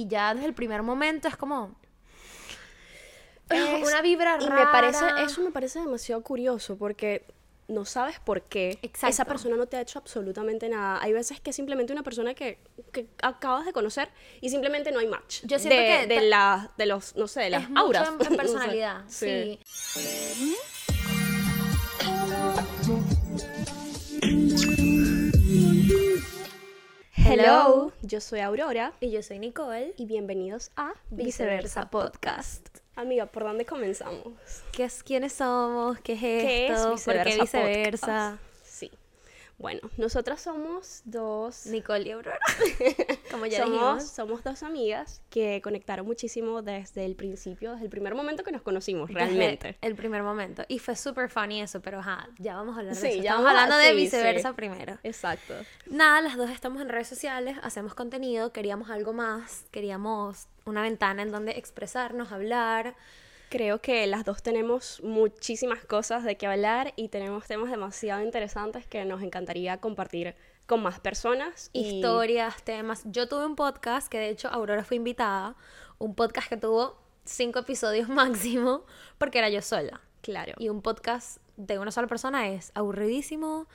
Y ya desde el primer momento es como... Es- una vibra Y rara. me parece, eso me parece demasiado curioso porque no sabes por qué esa persona no te ha hecho absolutamente nada. Hay veces que es simplemente una persona que, que acabas de conocer y simplemente no hay match. Yo siento de, que de, ta- la, de los, no sé, de las es mucho auras. en- No en sé. personalidad, sí. Hello, yo soy Aurora Y yo soy Nicole. y bienvenidos a Viceversa Viceversa Podcast. Amiga, ¿por dónde comenzamos? ¿Qué es, ¿Quiénes somos? ¿Qué es ¿Qué es esto? ¿Por qué Viceversa viceversa? Podcast? Bueno, nosotras somos dos Nicole y Aurora. Como ya somos, dijimos. somos dos amigas que conectaron muchísimo desde el principio, desde el primer momento que nos conocimos, Desde realmente. El primer momento. Y fue súper funny eso, pero ajá, ya vamos a hablar de Sí, eso. ya Estamos vamos a- hablando de viceversa sí. primero. Exacto. Nada, las dos estamos en redes sociales, hacemos contenido, queríamos algo más, queríamos una ventana en donde expresarnos, hablar. Creo que las dos tenemos muchísimas cosas de qué hablar y tenemos temas demasiado interesantes que nos encantaría compartir con más personas. y- historias, temas. Yo tuve un podcast que de hecho Aurora fue invitada, un podcast que tuvo cinco episodios máximo porque era yo sola. Claro. Y un podcast de una sola persona es aburridísimo,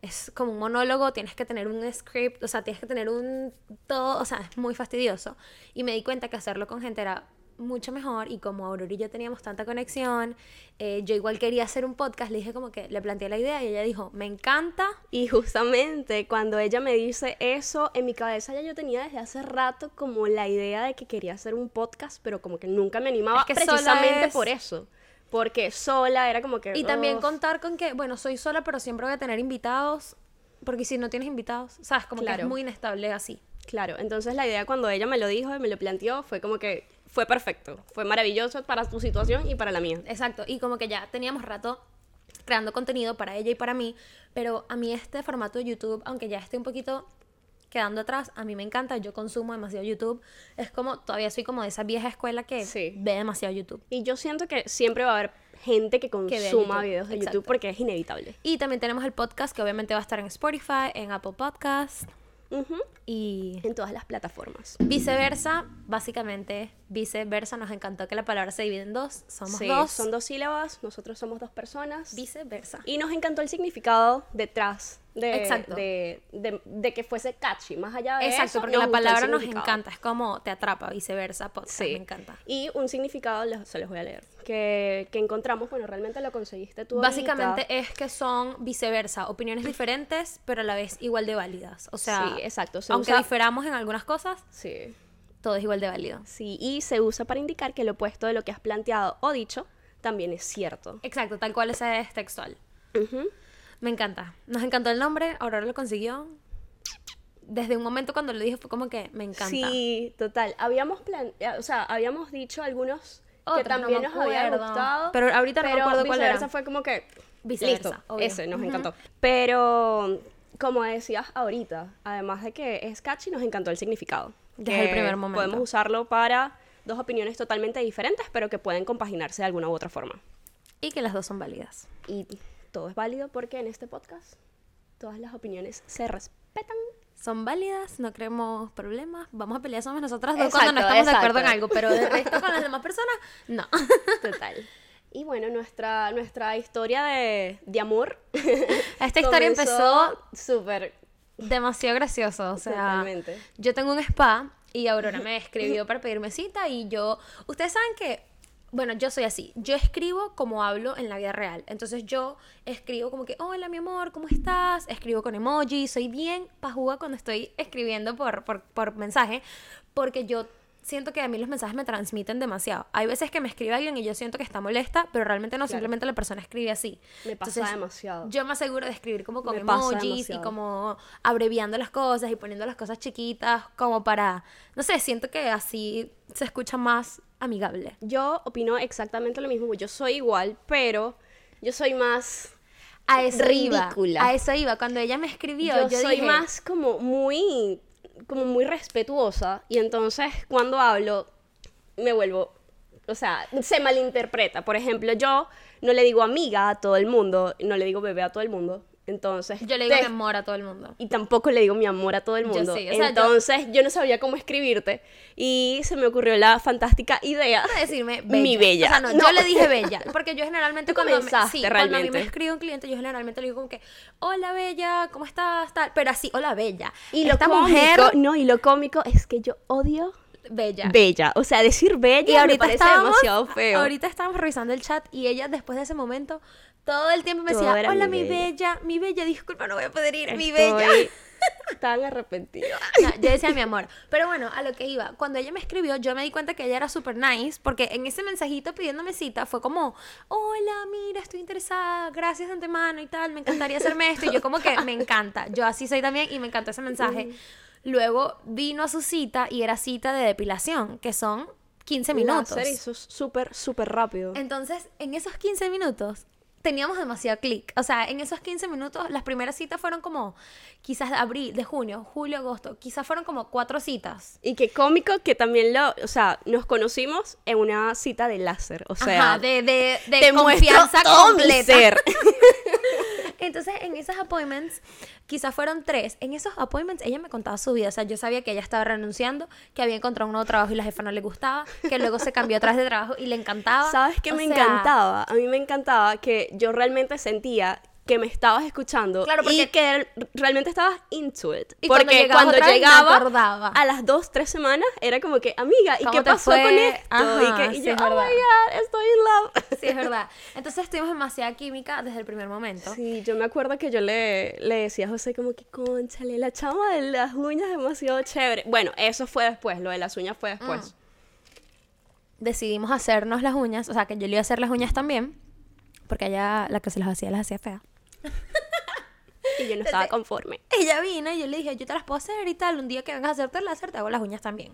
es como un monólogo, tienes que tener un script, o sea, tienes que tener un todo, o sea, es muy fastidioso. Y me di cuenta que hacerlo con gente era mucho mejor y como Aurora y yo teníamos tanta conexión, eh, yo igual quería hacer un podcast, le dije como que le planteé la idea y ella dijo, me encanta, Y justamente cuando ella me dice eso, en mi cabeza ya yo tenía desde hace rato como la idea de que quería hacer un podcast, pero como que nunca me animaba Es que precisamente es- por eso. Porque sola era como que... Y también contar con que, bueno, soy sola, pero siempre voy a tener invitados. Porque si no tienes invitados, sabes, como que es muy inestable así. Claro, entonces la idea cuando ella me lo dijo y me lo planteó fue como que fue perfecto, fue maravilloso para tu situación y para la mía. Exacto. Y como que ya teníamos rato creando contenido para ella y para mí. Pero a mí este formato de YouTube, aunque ya esté un poquito quedando atrás, a mí me encanta. Yo consumo demasiado YouTube. Es como, todavía soy como de esa vieja escuela que Sí. ve demasiado YouTube. Y yo siento que siempre va a haber gente que consuma videos de exacto. YouTube porque es inevitable. Y también tenemos el podcast que obviamente va a estar en Spotify, en Apple Podcast Y En todas las plataformas. Viceversa, básicamente, viceversa, nos encantó que la palabra se divide en dos, somos Sí, dos, son dos sílabas, nosotros somos dos personas. viceversa. Y nos encantó el significado detrás de, Exacto. de, de- de que fuese catchy. Más allá de Exacto, eso, porque la palabra nos encanta, es como te atrapa, viceversa, podcast, Sí. me encanta. Y un significado, se los voy a leer, que, que encontramos, bueno, realmente lo conseguiste tú ahorita. Básicamente es que son viceversa, opiniones diferentes, pero a la vez igual de válidas. O sea, Sí, exacto, se aunque usa- diferamos en algunas cosas, Sí, todo es igual de válido. sí, y se usa para indicar que lo opuesto de lo que has planteado o dicho también es cierto. Exacto, tal cual ese es textual. Ujú. Me encanta. Nos encantó el nombre, Aurora lo consiguió. Desde un momento cuando lo dije fue como que me encanta. Sí, total. Habíamos plan... eh, o sea, habíamos dicho algunos Que no también me nos había gustado. Pero ahorita no pero acuerdo cuál era. fue como que Viceversa, listo, obvio. ese nos encantó. Pero como decías ahorita, además de que es catchy, nos encantó el significado. Desde el primer momento. Podemos usarlo para dos opiniones totalmente diferentes, pero que pueden compaginarse de alguna u otra forma. Y que las dos son válidas. Y todo es válido porque en este podcast todas las opiniones se respetan. Son válidas, no creemos problemas. Vamos a pelear somos nosotras dos Exacto, cuando no estamos de acuerdo en algo, pero de resto con las demás personas, no. Total. Y bueno, nuestra, nuestra historia de, de amor. Esta historia empezó súper. demasiado gracioso. O sea, Totalmente. yo tengo un spa y Aurora me escribió para pedirme cita y yo. Ustedes saben que. Bueno, yo soy así. Yo escribo como hablo en la vida real. Entonces yo escribo como que, hola mi amor, ¿cómo estás? Escribo con emoji. Soy bien pajuga cuando estoy escribiendo por, por, por mensaje. Porque yo siento que a mí los mensajes me transmiten demasiado. Hay veces que me escribe alguien y yo siento que está molesta, pero realmente no, Claro. simplemente la persona escribe así. Me pasa Entonces, demasiado. Yo me aseguro de escribir como con Me emojis y como abreviando las cosas y poniendo las cosas chiquitas como para, no sé, siento que así se escucha más amigable. Yo opino exactamente lo mismo. Yo soy igual, pero yo soy más. A eso iba. Ridícula. A eso iba. Cuando ella me escribió, Yo, yo, soy dije, más como muy. como muy respetuosa. Y entonces cuando hablo, me vuelvo. O sea, se malinterpreta. Por ejemplo, yo no le digo amiga a todo el mundo, no le digo bebé a todo el mundo. Entonces, Yo le digo te- mi amor a todo el mundo. y tampoco le digo mi amor a todo el Yo mundo. sí, o sea, yo- Entonces, yo... no sabía cómo escribirte y se me ocurrió la fantástica idea de decirme bella. Mi bella. O sea, no, No. yo le dije bella. Porque yo generalmente cuando, me, sí, cuando a mí me escribe un cliente, yo generalmente le digo como que, hola bella, ¿cómo estás? Tal. Pero así, hola bella. Y lo Esta cómico, mujer no, y lo cómico es que yo odio bella. bella. O sea, decir bella Y me ahorita parece estábamos, demasiado feo. ahorita estábamos revisando el chat y ella después de ese momento todo el tiempo me decía, hola mi mi bella". bella, mi bella, disculpa, no voy a poder ir, mi Estoy bella. tan arrepentida. No, yo decía mi amor. Pero bueno, a lo que iba. Cuando ella me escribió, yo me di cuenta que ella era súper nice. Porque en ese mensajito pidiéndome cita fue como: Hola, mira, estoy interesada. Gracias de antemano y tal. Me encantaría hacerme esto. Y yo, como que me encanta. Yo así soy también y me encantó ese mensaje. Luego vino a su cita y era cita de depilación, que son 15 minutos. Láser hizo súper, súper rápido. Entonces, en esos 15 minutos teníamos demasiado clic. O sea, en esos 15 minutos, las primeras citas fueron como quizás de abril, de junio, julio, agosto. Quizás fueron como cuatro citas. Y qué cómico que también lo, o sea, nos conocimos en una cita de láser, o sea, Ajá, de, de, de muestro confianza completa. ser. Entonces, en esos appointments, quizás fueron tres. En esos appointments, ella me contaba su vida. O sea, yo sabía que ella estaba renunciando, que había encontrado un nuevo trabajo y la jefa no le gustaba, que luego se cambió atrás de trabajo y le encantaba. ¿Sabes qué O me sea, encantaba? A mí me encantaba que yo realmente sentía que me estabas escuchando Claro, y porque- que realmente estabas into it. Y porque cuando llegaba a las dos, tres semanas, era como que, amiga, ¿y ¿Cómo qué pasó fue? con esto? Ajá, y que y sí, yo, es oh verdad. my god, estoy in love. Sí, es verdad. Entonces tuvimos demasiada química desde el primer momento. Sí, yo me acuerdo que yo le, le decía a José como que, conchale, la chama de las uñas es demasiado chévere. Bueno, eso fue después, lo de las uñas fue después. Mm. Decidimos hacernos las uñas, o sea, que yo le iba a hacer las uñas también, porque ella, la que se las hacía, las hacía feas. Y yo no estaba conforme. Ella vino y yo le dije, yo te las puedo hacer y tal, un día que vengas a hacerte el láser te hago las uñas también.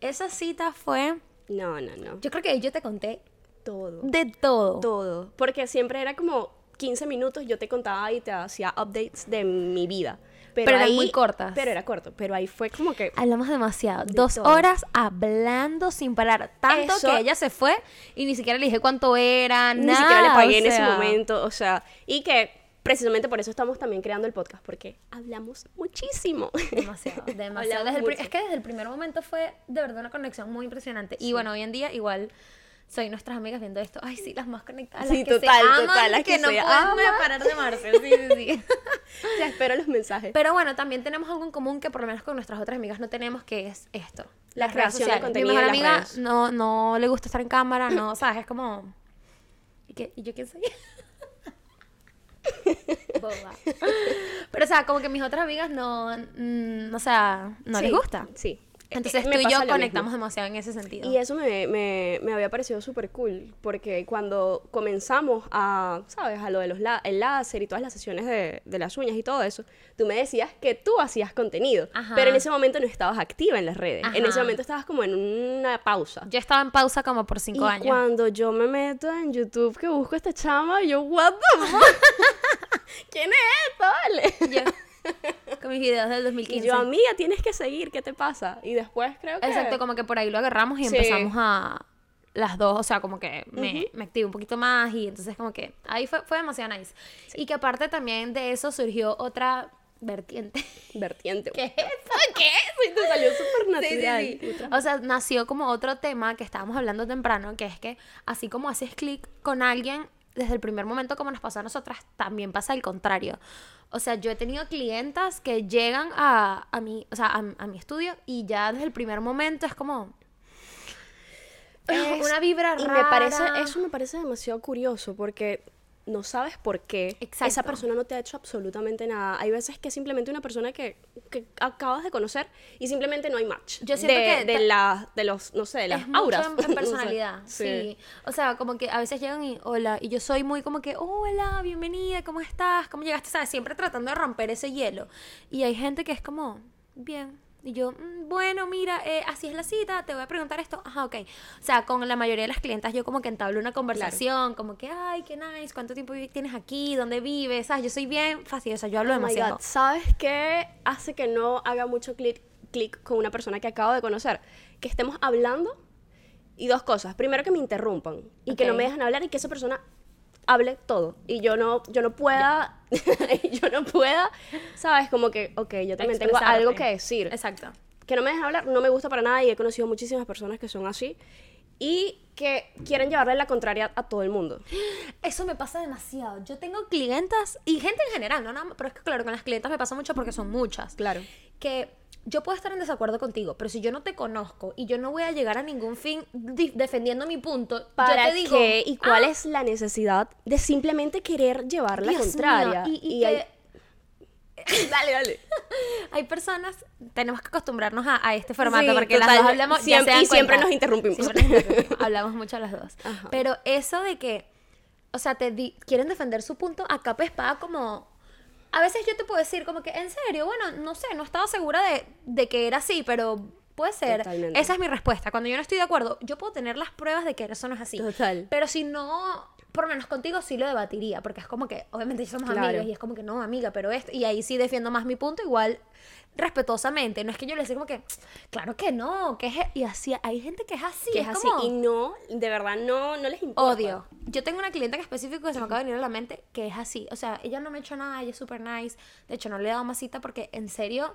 Esa cita fue, No, no, no. yo creo que yo te conté Todo. de todo. Todo. Porque siempre era como 15 minutos, yo te contaba y te hacía updates de mi vida. Pero, Pero eran muy cortas. Pero era corto. Pero ahí fue como que. Hablamos demasiado. Dos todo. horas hablando sin parar. Tanto Eso- que ella se fue y ni siquiera le dije cuánto era, Ni nada, siquiera le pagué en ese momento. O sea, y que precisamente por eso estamos también creando el podcast, porque hablamos muchísimo. Demasiado, demasiado. Desde el es que desde el primer momento fue de verdad una conexión muy impresionante. Y bueno, hoy en día igual soy nuestras amigas viendo esto. Ay, sí, las más conectadas. Sí, las que total, se aman, total, las que no se pueden parar de amarse. Sí, sí, sí. ya espero los mensajes. Pero bueno, también tenemos algo en común que por lo menos con nuestras otras amigas no tenemos, que es esto. La Las redes creación de contenido Mi mejor amiga redes. no, no le gusta estar en cámara, no, ¿sabes? Es como... ¿Y, qué? ¿Y yo quién soy? Boba. Pero, o sea, como que mis otras amigas no, mm, o sea, no les Sí, gusta. Sí. Entonces Eh, tú y yo conectamos mismo. demasiado en ese sentido. Y eso me, me, me había parecido súper cool, porque cuando comenzamos a, ¿sabes? A lo de los la- el láser y todas las sesiones de, de las uñas y todo eso, tú me decías que tú hacías contenido, Ajá. pero en ese momento no estabas activa en las redes. En ese Ajá. momento estabas como en una pausa. Yo estaba en pausa como por Y cinco años. cuando yo me meto en YouTube que busco a esta chama, yo, what the fuck? ¿Quién es esta? Vale. Yo, con mis videos del Y 2015. yo, amiga, tienes que seguir, ¿qué te pasa? Y después creo que... Exacto, como que por ahí lo agarramos y Sí. empezamos a las dos, o sea, como que me, me activé un poquito más y entonces como que ahí fue, fue demasiado nice. Y que aparte también de eso surgió otra vertiente. Vertiente. ¿Qué es eso? ¿Qué es? Y te salió súper Sí, sí, natural. sí. O sea, nació como otro tema que estábamos hablando temprano, que es que así como haces clic con alguien, desde el primer momento como nos pasó a nosotras, también pasa el contrario. O sea, yo he tenido clientas que llegan a, a, mi, o sea, a, a mi estudio y ya desde el primer momento es como... Es una vibra y rara. me parece, eso me parece demasiado curioso porque no sabes por qué Exacto. esa persona no te ha hecho absolutamente nada. Hay veces que simplemente una persona que, que acabas de conocer y simplemente no hay match. Yo siento de, que de, la- de los, no sé, de las es mucho auras. en- en, No sé. personalidad, sí. O sea, como que a veces llegan y hola, y yo soy muy como que, hola, bienvenida, ¿cómo estás? ¿Cómo llegaste? ¿Sabes? Siempre tratando de romper ese hielo. Y hay gente que es como, bien. Y yo, "Mm, bueno, mira, eh, así es la cita, te voy a preguntar esto. Ajá, ok. O sea, con la mayoría de las clientas yo como que entablo una conversación, como que, ay, qué nice, ¿cuánto tiempo tienes aquí? ¿Dónde vives? ¿Sabes? Yo soy bien fastidiosa, yo hablo Oh my demasiado. God, ¿Sabes qué hace que no haga mucho clic clic con una persona que acabo de conocer? Que estemos hablando y dos cosas. Primero que me interrumpan y que no me dejan hablar y que esa persona hable todo y yo no yo no pueda y yo no pueda, ¿sabes? Como que, ok, yo también tengo algo que decir. Exacto. Que no me dejan hablar, no me gusta para nada y he conocido muchísimas personas que son así y que quieren llevarle la contraria a todo el mundo. Eso me pasa demasiado. Yo tengo clientas y gente en general, no nada pero es que claro, con las clientas me pasa mucho porque son muchas. Claro. Que yo puedo estar en desacuerdo contigo, pero si yo no te conozco y yo no voy a llegar a ningún fin di- defendiendo mi punto, ¿Para yo te digo, qué y cuál "Ah, es la necesidad de simplemente querer llevar la contraria? mío", Y, y hay- que dale, dale. hay personas, tenemos que acostumbrarnos a, a este formato Sí, porque las dos hablamos ya siempre- se y siempre nos interrumpimos. Siempre nos interrumpimos, hablamos mucho las dos. Ajá. Pero eso de que, o sea, te di- quieren defender su punto a capa espada como... A veces yo te puedo decir como que, en serio, bueno, no sé, no estaba segura de, de que era así, pero puede ser. Totalmente. Esa es mi respuesta. Cuando yo no estoy de acuerdo, yo puedo tener las pruebas de que eso no es así. Total. Pero si no, por lo menos contigo sí lo debatiría, porque es como que, obviamente somos Claro. amigas y es como que no, amiga, pero esto, y ahí sí defiendo más mi punto, igual respetuosamente. No es que yo le diga como que, claro que no, que es, y así, hay gente que es así, que es así como- y no, de verdad no, no les importa. Odio. Yo tengo una cliente en específico que se me acaba de venir a la mente que es así. O sea, ella no me ha hecho nada, ella es súper nice. De hecho, no le he dado más cita porque en serio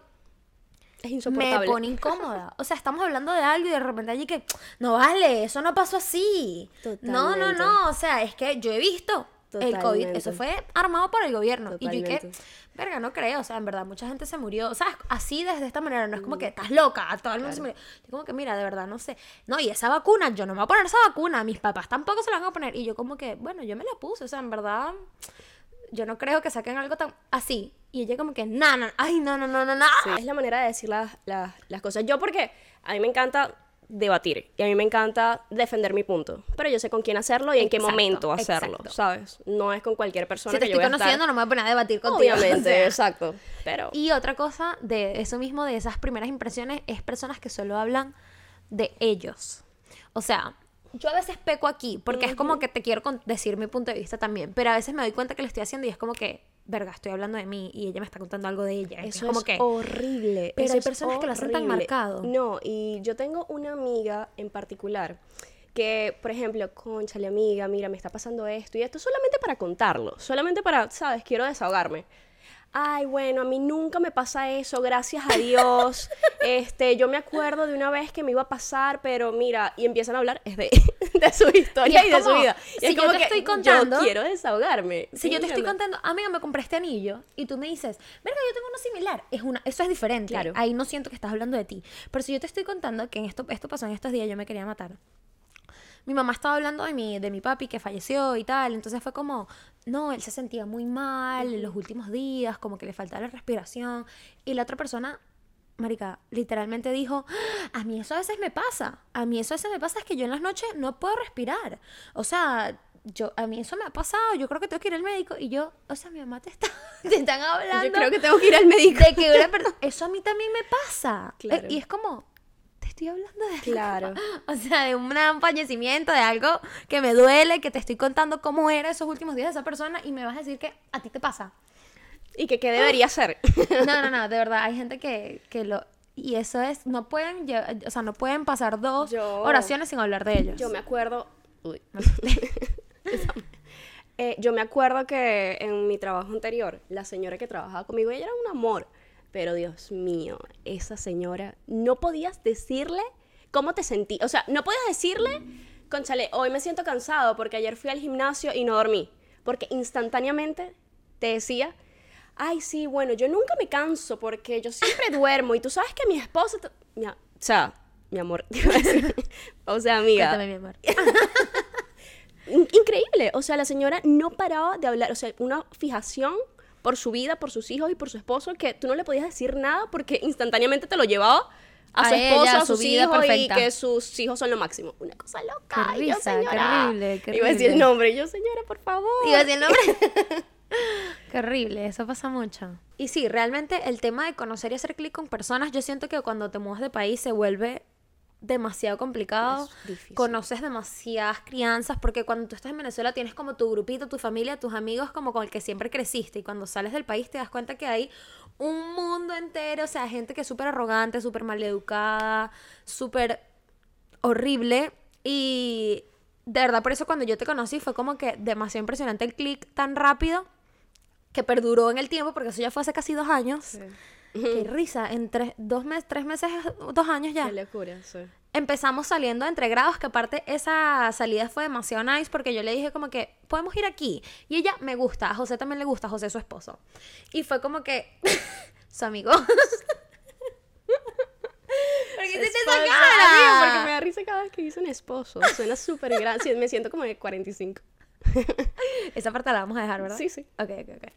Es me insoportable. pone incómoda. O sea, estamos hablando de algo y de repente allí que, no vale, eso no pasó así. No, no, Totalmente. no. O sea, es que yo he visto el COVID. Totalmente. Eso fue armado por el gobierno. Y yo que, Totalmente. verga, no creo. O sea, en verdad, mucha gente se murió. O sea, así desde esta manera. No es como que estás loca, todo el mundo se murió. Yo como que, mira, de verdad, no sé. No, y esa vacuna, yo no me voy a poner esa vacuna. Mis papás tampoco se la van a poner. Y yo como que, bueno, yo me la puse. O sea, en verdad yo no creo que saquen algo tan así. Y ella como que, no, no, ay, no, no, no, no, no. Sí, Es la manera de decir las, las, las cosas. Yo porque a mí me encanta debatir y a mí me encanta defender mi punto, pero yo sé con quién hacerlo y en qué momento hacerlo, exacto. ¿sabes? No es con cualquier persona Si te que yo estoy voy a estar- conociendo, no me voy a poner a debatir contigo. Obviamente, o sea. exacto. Pero Y otra cosa de eso mismo, de esas primeras impresiones, es personas que solo hablan de ellos. O sea, yo a veces peco aquí, porque es como que te quiero decir mi punto de vista también, pero a veces me doy cuenta que lo estoy haciendo y es como que, verga, estoy hablando de mí y ella me está contando algo de ella. eso es como es que, horrible. Pero eso hay personas que lo hacen tan marcado. No, y yo tengo una amiga en particular que, por ejemplo, conchale amiga, mira, me está pasando esto y esto solamente para contarlo, solamente para, sabes, quiero desahogarme. Ay, bueno, a mí nunca me pasa eso, gracias a Dios. Este, yo me acuerdo de una vez que me iba a pasar, pero mira, y empiezan a hablar es de, de su historia Y de su vida. Y si es yo te que estoy contando- yo quiero desahogarme. Si yo te estoy contando, amiga, me compré este anillo y tú me dices, verga, yo tengo uno similar. Es una, eso es diferente. Claro. Ahí no siento que estás hablando de ti. Pero si yo te estoy contando que en esto, esto pasó en estos días, yo me quería matar. Mi mamá estaba hablando de mi, de mi papi que falleció y tal. Entonces fue como, no, él se sentía muy mal en los últimos días, como que le faltaba la respiración. Y la otra persona, Marica, literalmente dijo, "Ah, a mí eso a veces me pasa. A mí eso a veces me pasa es que yo en las noches no puedo respirar. O sea, yo, a mí eso me ha pasado. Yo creo que tengo que ir al médico. Y yo, o sea, mi mamá te está, te están hablando. Yo creo que tengo que ir al médico. De que una persona, eso a mí también me pasa. Claro. Y es como, estoy hablando de. Claro. O sea, de un fallecimiento, de algo que me duele, que te estoy contando cómo era esos últimos días de esa persona y me vas a decir que a ti te pasa. ¿Y que qué debería ser? No, no, no, de verdad, hay gente que, que lo... Y eso es, no pueden, o sea, no pueden pasar dos Yo- oraciones sin hablar de ellos. Yo me acuerdo. Uy. Eh, yo me acuerdo que en mi trabajo anterior, la señora que trabajaba conmigo, ella era un amor. Pero Dios mío, esa señora, no podías decirle cómo te sentí. O sea, no podías decirle, conchale, hoy me siento cansado porque ayer fui al gimnasio y no dormí. Porque instantáneamente te decía, ay, sí, bueno, yo nunca me canso porque yo siempre duermo y tú sabes que mi esposa... te-". Mi o sea, mi amor, o sea, amiga, Cuéntame, mi amor. In- increíble. O sea, la señora no paraba de hablar. O sea, una fijación por su vida, por sus hijos y por su esposo, que tú no le podías decir nada porque instantáneamente te lo llevaba a, A su esposo, ella, a a su sus vida hijos y que sus hijos son lo máximo. Una cosa loca. Qué Y yo, risa, qué señora. horrible, qué Iba a decir el nombre. Y yo, señora, por favor. Iba a decir el nombre. Qué horrible, eso pasa mucho. Y sí, realmente el tema de conocer y hacer clic con personas, yo siento que cuando te mudas de país se vuelve demasiado complicado. Es difícil. Conoces demasiadas crianzas, porque cuando tú estás en Venezuela tienes como tu grupito, tu familia, tus amigos, como con el que siempre creciste. Y cuando sales del país te das cuenta que hay un mundo entero, o sea, gente que es súper arrogante, súper maleducada, súper horrible. Y de verdad, por eso cuando yo te conocí fue como que demasiado impresionante el clic tan rápido. que perduró en el tiempo, porque eso ya fue hace casi dos años. Qué risa, en tres, dos meses, tres meses, dos años ya. Qué locura, sí. Empezamos saliendo entre grados, que aparte esa salida fue demasiado nice porque yo le dije como que, podemos ir aquí. Y ella me gusta, a José también le gusta, a José su esposo. Y fue como que, su amigo. ¿Por qué hiciste esa cara? Porque me da risa cada vez que dicen esposo. Suena súper grande. Me siento como de 45. Esa parte la vamos a dejar, ¿verdad? Sí, sí. Ok, ok, ok.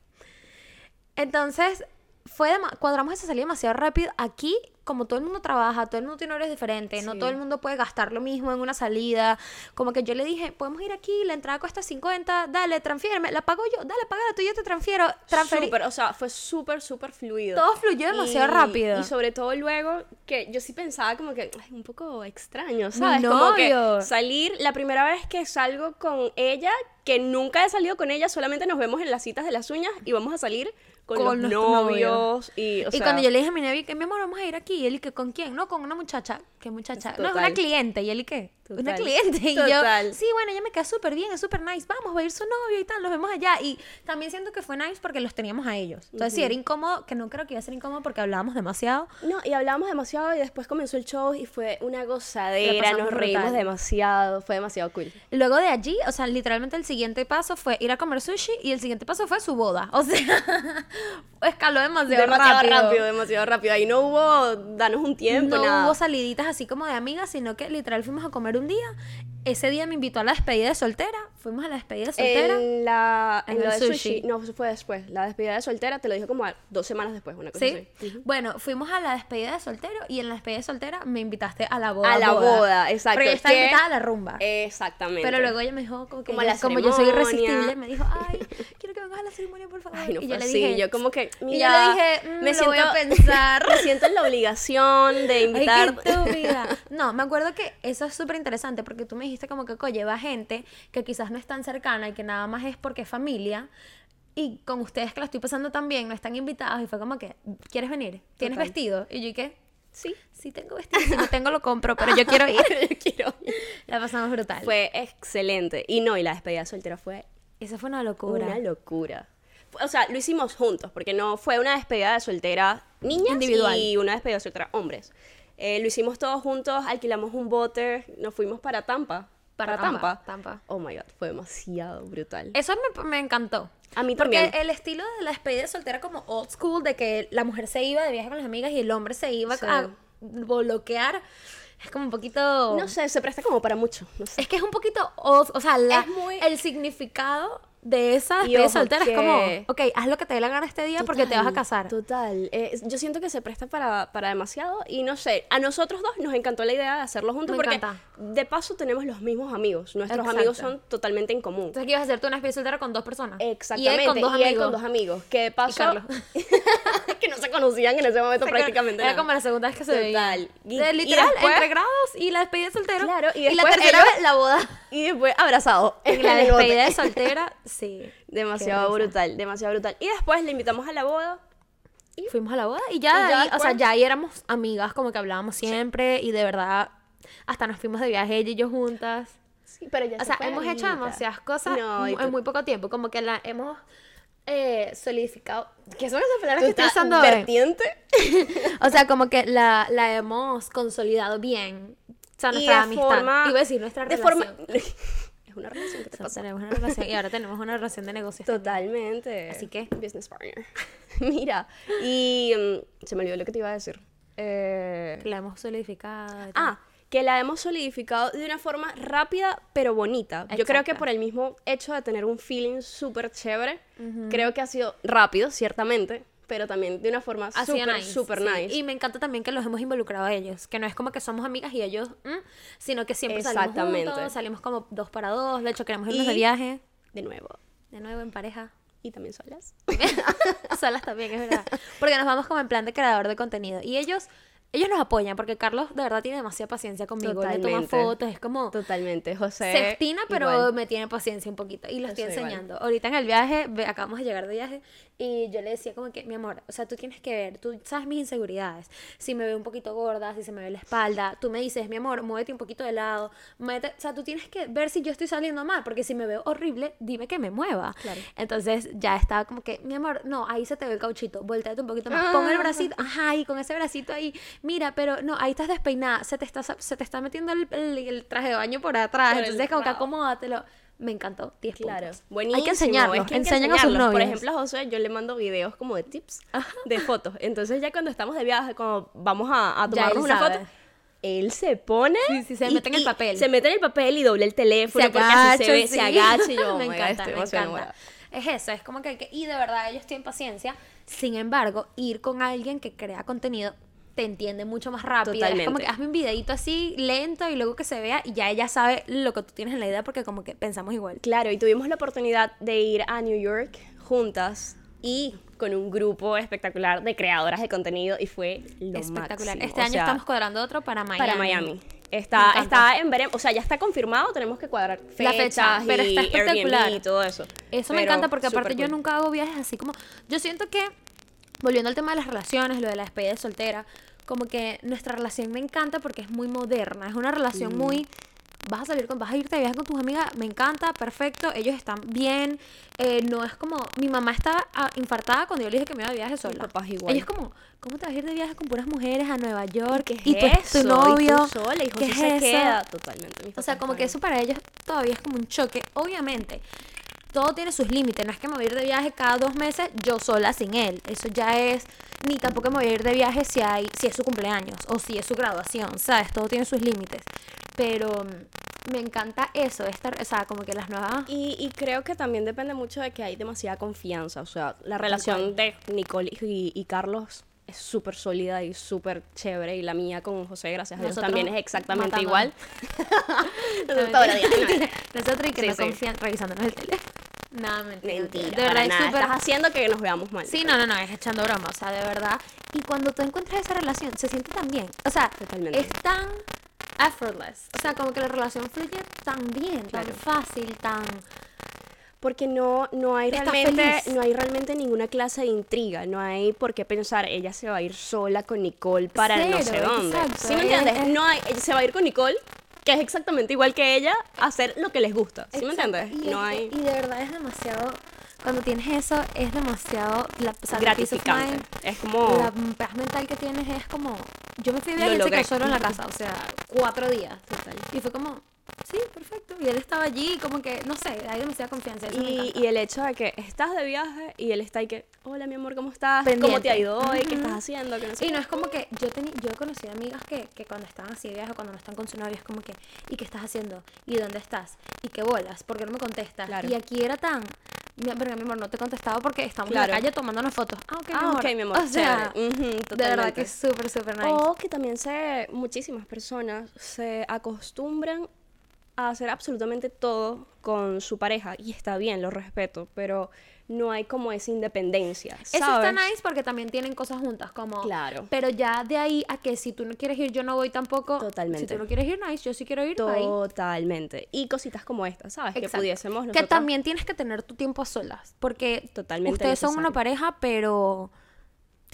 Entonces, fue cuadramos esa salida demasiado rápido. Aquí, como todo el mundo trabaja, todo el mundo tiene horarios diferentes, no Sí. todo el mundo puede gastar lo mismo en una salida. Como que yo le dije, podemos ir aquí, la entrada cuesta 50, dale, transfiéreme, la pago yo, dale, págala tú, yo te transfiero. Transferí. Súper, o sea, fue súper, súper fluido. Todo fluyó demasiado Y- rápido. Y sobre todo luego que yo sí pensaba como que ay, un poco extraño, ¿sabes? Como que salir, la primera vez que salgo con ella, que nunca he salido con ella, solamente nos vemos en las citas de las uñas y vamos a salir con, Con los novios. Y, o y sea, cuando yo le dije a mi novio que mi amor, vamos a ir aquí, y él y que con quién, no, con una muchacha, ¿qué muchacha? No, es una cliente, y él y qué, una cliente, y Total. yo, sí, bueno, ella me queda súper bien, es súper nice, vamos, va a ir su novio y tal, nos vemos allá, y también siento que fue nice porque los teníamos a ellos, entonces sí, era incómodo, que no creo que iba a ser incómodo porque hablábamos demasiado, No, y hablábamos demasiado y después comenzó el show y fue una gozadera, nos reímos brutal. demasiado, fue demasiado cool. Luego de allí, o sea, literalmente el siguiente paso fue ir a comer sushi y el siguiente paso fue su boda. O sea, escaló demasiado, demasiado rápido. rápido. demasiado rápido. Ahí no hubo, danos un tiempo, no nada. hubo saliditas así como de amigas, sino que literal fuimos a comer un día. Ese día me invitó a la despedida de soltera. Fuimos a la despedida de soltera. En la en En lo el de sushi. sushi. No, eso fue después. La despedida de soltera te lo dije como a dos semanas después, una cosa ¿Sí? así. Bueno, fuimos a la despedida de soltero y en la despedida de soltera me invitaste a la boda. A la boda, exacto, Pero yo estaba invitada a la rumba. Exactamente. Pero luego ella me dijo, como, que Como la como yo soy irresistible, me dijo, ay, vengas a la ceremonia, por favor. Ay, no y yo le dije, yo como que, y mira, yo le dije, "Mm, lo voy a pensar. me siento en la obligación de invitar. Ay. No, me acuerdo que eso es súper interesante porque tú me dijiste como que, coño, va gente que quizás no es tan cercana y que nada más es porque es familia. Y con ustedes que la estoy pasando tan bien, no están invitados. Y fue como que, ¿quieres venir? ¿Tienes Total. vestido? Y yo, ¿y qué? sí. Sí, tengo vestido. Si no tengo, lo compro, pero yo quiero ir. yo quiero ir. La pasamos brutal. Fue excelente. Y no, y la despedida de soltera fue Esa fue una locura. Una locura. O sea, lo hicimos juntos, porque no fue una despedida de soltera niñas Individual. y una despedida de soltera hombres. Eh, lo hicimos todos juntos, alquilamos un bote, nos fuimos para Tampa. Para Para, Tampa, Tampa. Tampa. Oh my god, fue demasiado brutal. Eso me, me encantó. A mí Porque también. el estilo de la despedida de soltera como old school, de que la mujer se iba de viaje con las amigas y el hombre se iba Sí. a bloquear, es como un poquito... No sé, se presta como para mucho. No sé. Es que es un poquito, o sea, la- Es muy- el significado de esa Y despedida soltera que- es como, ok, haz lo que te dé la gana este día porque te vas a casar. Total. Eh, yo siento que se presta para, para demasiado y no sé, a nosotros dos nos encantó la idea de hacerlo juntos Me porque encanta. de paso tenemos los mismos amigos. Nuestros Exacto. amigos son totalmente en común. Entonces, ¿qué ibas a hacer tú una despedida de soltera con dos personas? Exactamente. Y él con dos y él amigos. con dos amigos. Que de paso. Carlos. que no se conocían en ese momento prácticamente. Era nada. como la segunda vez que se veían. Y- y literal, después- entre grados y la despedida de soltero. Claro, y la después tercera ellos- vez, la boda. Y después abrazado. En la despedida de soltera, sí. Demasiado brutal, demasiado brutal. Y después le invitamos a la boda. Fuimos a la boda y ya, Y ya ahí, o sea, ya ahí éramos amigas, como que hablábamos siempre y de verdad hasta nos fuimos de viaje ella y yo juntas. Sí, pero ya O se sea, hemos hecho demasiadas cosas No, y en muy poco tiempo, como que la hemos eh, solidificado. ¿Qué son esas palabras que estoy usando vertiente. O sea, como que la, la hemos consolidado bien. O sea, Y nuestra de amistad. forma. Iba a decir nuestra de relación. forma. es una relación que te O sea, pasa. tenemos una relación y ahora tenemos una relación de negocios. Totalmente. Así que- Business partner. Mira, y mm, se me olvidó lo que te iba a decir. Eh, La hemos solidificado. Ah, que la hemos solidificado de una forma rápida pero bonita. Yo creo que Exacto. por el mismo hecho de tener un feeling súper chévere, creo que ha sido rápido, ciertamente, pero también de una forma súper, nice, súper sí. nice. Y me encanta también que los hemos involucrado a ellos. Que no es como que somos amigas y ellos, mm, sino que siempre salimos Exactamente. juntos, salimos como dos para dos. De hecho, queremos irnos de Y- viaje. De nuevo. De nuevo en pareja. Y también solas. Solas también, es verdad. Porque nos vamos como en plan de creador de contenido. Y ellos ellos nos apoyan porque Carlos de verdad tiene demasiada paciencia conmigo. Me toma Totalmente. fotos, es como Totalmente, José. se obstina, pero igual. me tiene paciencia un poquito y lo estoy José igual. enseñando. Ahorita en el viaje, acabamos de llegar de viaje y yo le decía como que, mi amor, o sea, tú tienes que ver, tú sabes mis inseguridades. Si me veo un poquito gorda, si se me ve la espalda, tú me dices, mi amor, muévete un poquito de lado, muévete- o sea, tú tienes que ver si yo estoy saliendo mal, porque si me veo horrible, dime que me mueva. Claro. Entonces ya estaba como que, mi amor, no, ahí se te ve el cauchito, volteate un poquito más, pon el Ah. bracito, ajá, y con ese bracito ahí, mira, pero no, ahí estás despeinada, se te está, se te está metiendo el, el- el traje de baño por atrás, Por el entonces como que acomódatelo. Me encantó, 10 Claro, puntos. buenísimo. Hay que enseñarlos, es que hay que enseñan a sus novios. Por ejemplo, a José yo le mando videos como de tips de fotos. Entonces ya cuando estamos de viaje, cuando vamos a, a tomarnos una sabe. foto, él se pone Sí, sí, se y- mete en el papel. Se mete en el papel y doble el teléfono se porque así se, agacha, ve, sí. se agacha y yo, me oh encanta, estoy me encanta. enamorada. Es eso, es como que, hay que- y de verdad ellos tienen paciencia. Sin embargo, ir con alguien que crea contenido te entiende mucho más rápido. Es como Totalmente. que hazme un videito así lento y luego que se vea y ya ella sabe lo que tú tienes en la idea porque como que pensamos igual. Claro, y tuvimos la oportunidad de ir a New York juntas y con un grupo espectacular de creadoras de contenido y fue lo Espectacular. máximo. Este O año sea, estamos cuadrando otro para Miami. para Miami. Me Está, está en veremos, o sea, ya está confirmado, tenemos que cuadrar La fechas fecha, pero y está espectacular. Airbnb y todo eso. Eso me Pero encanta porque aparte súper yo cool. nunca hago viajes así como... Yo siento que, volviendo al tema de las relaciones, lo de la despedida de soltera, como que nuestra relación me encanta porque es muy moderna, es una relación Mm. muy... Vas a salir con, vas a irte de viaje con tus amigas, me encanta, perfecto, ellos están bien, eh, no es como, mi mamá estaba ah, infartada cuando yo le dije que me iba de viaje sola. papá es igual. Ella es como, ¿cómo te vas a ir de viaje con puras mujeres a Nueva York? ¿Qué es y tú, eso? tu novio, Y tú sola y ¿qué es se eso? queda totalmente. O sea, como que eso para ellos todavía es como un choque. Obviamente, todo tiene sus límites. No es que me voy a ir de viaje cada dos meses yo sola sin él. Eso ya es. Ni tampoco me voy a ir de viaje si, hay, si es su cumpleaños o si es su graduación, ¿sabes? Todo tiene sus límites. Pero mm, me encanta eso. Esta, o sea, como que las nuevas. Y, y creo que también depende mucho de que hay demasiada confianza. O sea, la relación de Nicole y, y Carlos es súper sólida y súper chévere. Y la mía con José, gracias a Dios, también es exactamente matándonos. igual. Nosotros y que Sí, revisándonos el teléfono. Nada, mentira. Mentira, De verdad, es súper. Estás haciendo que nos veamos mal. Sí, no, no, no, es echando broma, o sea, de verdad. Y cuando tú encuentras esa relación, se siente tan bien. O sea, Totalmente. es tan effortless. O sea, como que la relación fluye tan bien, Claro. tan fácil, tan... Porque no, no hay realmente, no hay realmente ninguna clase de intriga, no hay por qué pensar, ella se va a ir sola con Nicole para no sé Cero, dónde. exacto, ¿Sí me es- entiendes? es- No hay, se va a ir con Nicole, que es exactamente igual que ella, hacer lo que les gusta. ¿Sí me entiendes? Y, no es- hay y de verdad es demasiado... Cuando tienes eso, es demasiado... La, o sea, gratificante. mind, Es como La paz mental que tienes es como... Yo me fui de viaje quedó solo en la casa, o sea, cuatro días. Total. Y fue como, sí, perfecto. Y él estaba allí, como que, no sé, hay demasiada confianza. Eso Y, el hecho de que estás de viaje y él está ahí que, hola mi amor, ¿cómo estás? Pendiente. ¿Cómo te ha ido hoy? ¿Qué estás haciendo? Que no sé Y no es como que yo teni- yo he conocido amigas que, que cuando están así de viaje, cuando no están con su novio, es como que, ¿y qué estás haciendo? ¿Y dónde estás? ¿Y qué bolas? ¿Por qué no me contestas? Claro. Y aquí era tan, "Mira, pero mi amor, no te he contestado porque estamos en Claro. la calle tomándonos fotos. Ah, ok, mi Ah, amor. ok, mi amor. O sea, chévere. Ujú, de verdad que es súper, súper nice. O que también se, muchísimas personas se acostumbran a hacer absolutamente todo con su pareja y está bien, lo respeto, pero no hay como esa independencia, Eso está nice porque también tienen cosas juntas, como... Claro. Pero ya de ahí a que si tú no quieres ir, yo no voy tampoco. Totalmente. Si tú no quieres ir, nice, yo sí quiero ir, ahí. Totalmente. Y cositas como estas, ¿sabes? Que pudiésemos Que nosotros... también tienes que tener tu tiempo a solas. Porque Totalmente ustedes son una pareja, pero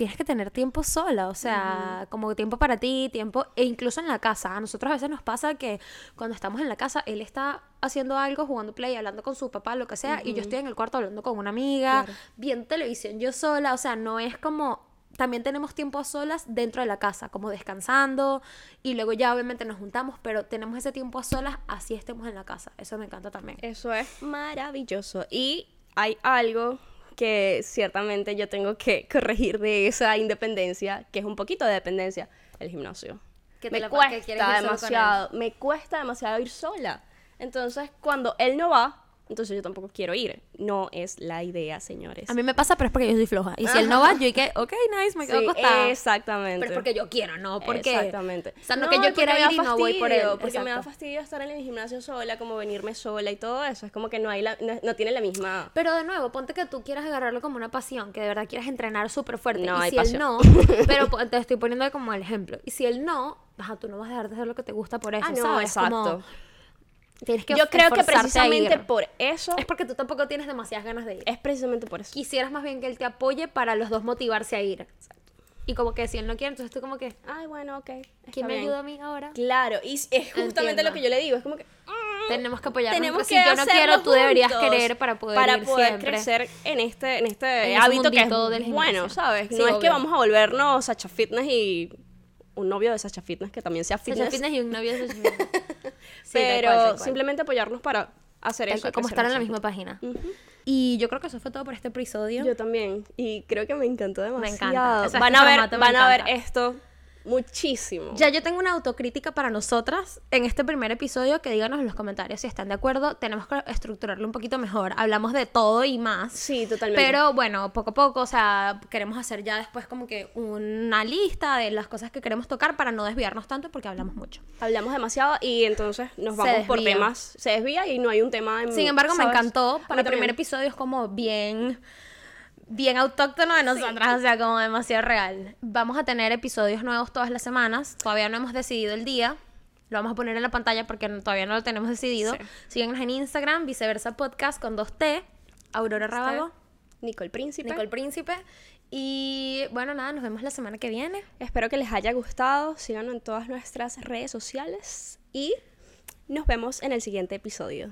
tienes que tener tiempo sola. O sea, como tiempo para ti, tiempo. E incluso en la casa. A nosotros a veces nos pasa que cuando estamos en la casa, él está haciendo algo, jugando play, hablando con su papá, lo que sea, y yo estoy en el cuarto hablando con una amiga, Claro. viendo televisión yo sola. O sea, no es como. También tenemos tiempo a solas dentro de la casa, como descansando, y luego ya obviamente nos juntamos, pero tenemos ese tiempo a solas, así estemos en la casa. Eso me encanta también. Eso es maravilloso. Y hay algo que ciertamente yo tengo que corregir de esa independencia, que es un poquito de dependencia, el gimnasio. Que te me la- cuesta demasiado, me cuesta demasiado ir sola. Entonces, cuando él no va, entonces yo tampoco quiero ir. No es la idea, señores. A mí me pasa, pero es porque yo soy floja. Y si él no va, yo dije, ok, nice, me quedo Sí, acostada. Exactamente. Pero es porque yo quiero, no porque... Exactamente. O sea, no, que yo quiera ir y no voy por él. Porque me da fastidio estar en el gimnasio sola, como venirme sola y todo eso. Es como que no hay la, no, no tiene la misma. Pero de nuevo, ponte que tú quieras agarrarlo como una pasión, que de verdad quieras entrenar súper fuerte. No y hay si pasión. él no, pero te estoy poniendo como el ejemplo. Y si él no, ajá, tú no vas a dejar de hacer lo que te gusta por eso, Ah, no, ¿sabes? Como exacto. Tienes que Yo creo que precisamente por eso. Es porque tú tampoco tienes demasiadas ganas de ir. Es precisamente por eso. Quisieras más bien que él te apoye para los dos motivarse a ir. Y como que si él no quiere, entonces tú como que, Ay, bueno, ok. ¿quién me bien. ayuda a mí ahora? Claro, y es justamente Entiendo. lo que yo le digo. Es como que. mm, Tenemos que apoyarnos. tenemos entre que sí. yo no quiero, tú deberías querer para poder para ir poder siempre. crecer en este en este En ese hábito que es del bueno sabes Sí, no es que vamos a volvernos Sacha Fitness y un novio de Sacha Fitness que también sea Sacha fitness, Fitness y un novio de Sacha Fitness. Sí, tal pero cual, tal cual. simplemente apoyarnos para hacer Tal eso como estar en la misma página. Y yo creo que eso fue todo por este episodio. yo también y creo que me encantó demasiado encanta. O sea, van este a ver me van a ver encanta. esto muchísimo Ya yo tengo una autocrítica para nosotras en este primer episodio que díganos en los comentarios si están de acuerdo. Tenemos que estructurarlo un poquito mejor. Hablamos de todo y más. sí totalmente Pero bueno, poco a poco, o sea, queremos hacer ya después como que una lista de las cosas que queremos tocar para no desviarnos tanto porque hablamos mucho. hablamos demasiado y entonces nos vamos por temas se desvía y no hay un tema en, Sin embargo, me ¿sabes? encantó. A mí Para el primer episodio es como bien bien autóctono de nosotras, o sea, como demasiado real. Vamos a tener episodios nuevos todas las semanas. Todavía no hemos decidido el día. Lo vamos a poner en la pantalla porque todavía no lo tenemos decidido. Sí. Síguenos en Instagram, viceversa podcast con dos T, Aurora Rábago, Nicole Príncipe Nicole Príncipe. Y bueno, nada, nos vemos la semana que viene. Espero que les haya gustado. Síganos en todas nuestras redes sociales y nos vemos en el siguiente episodio.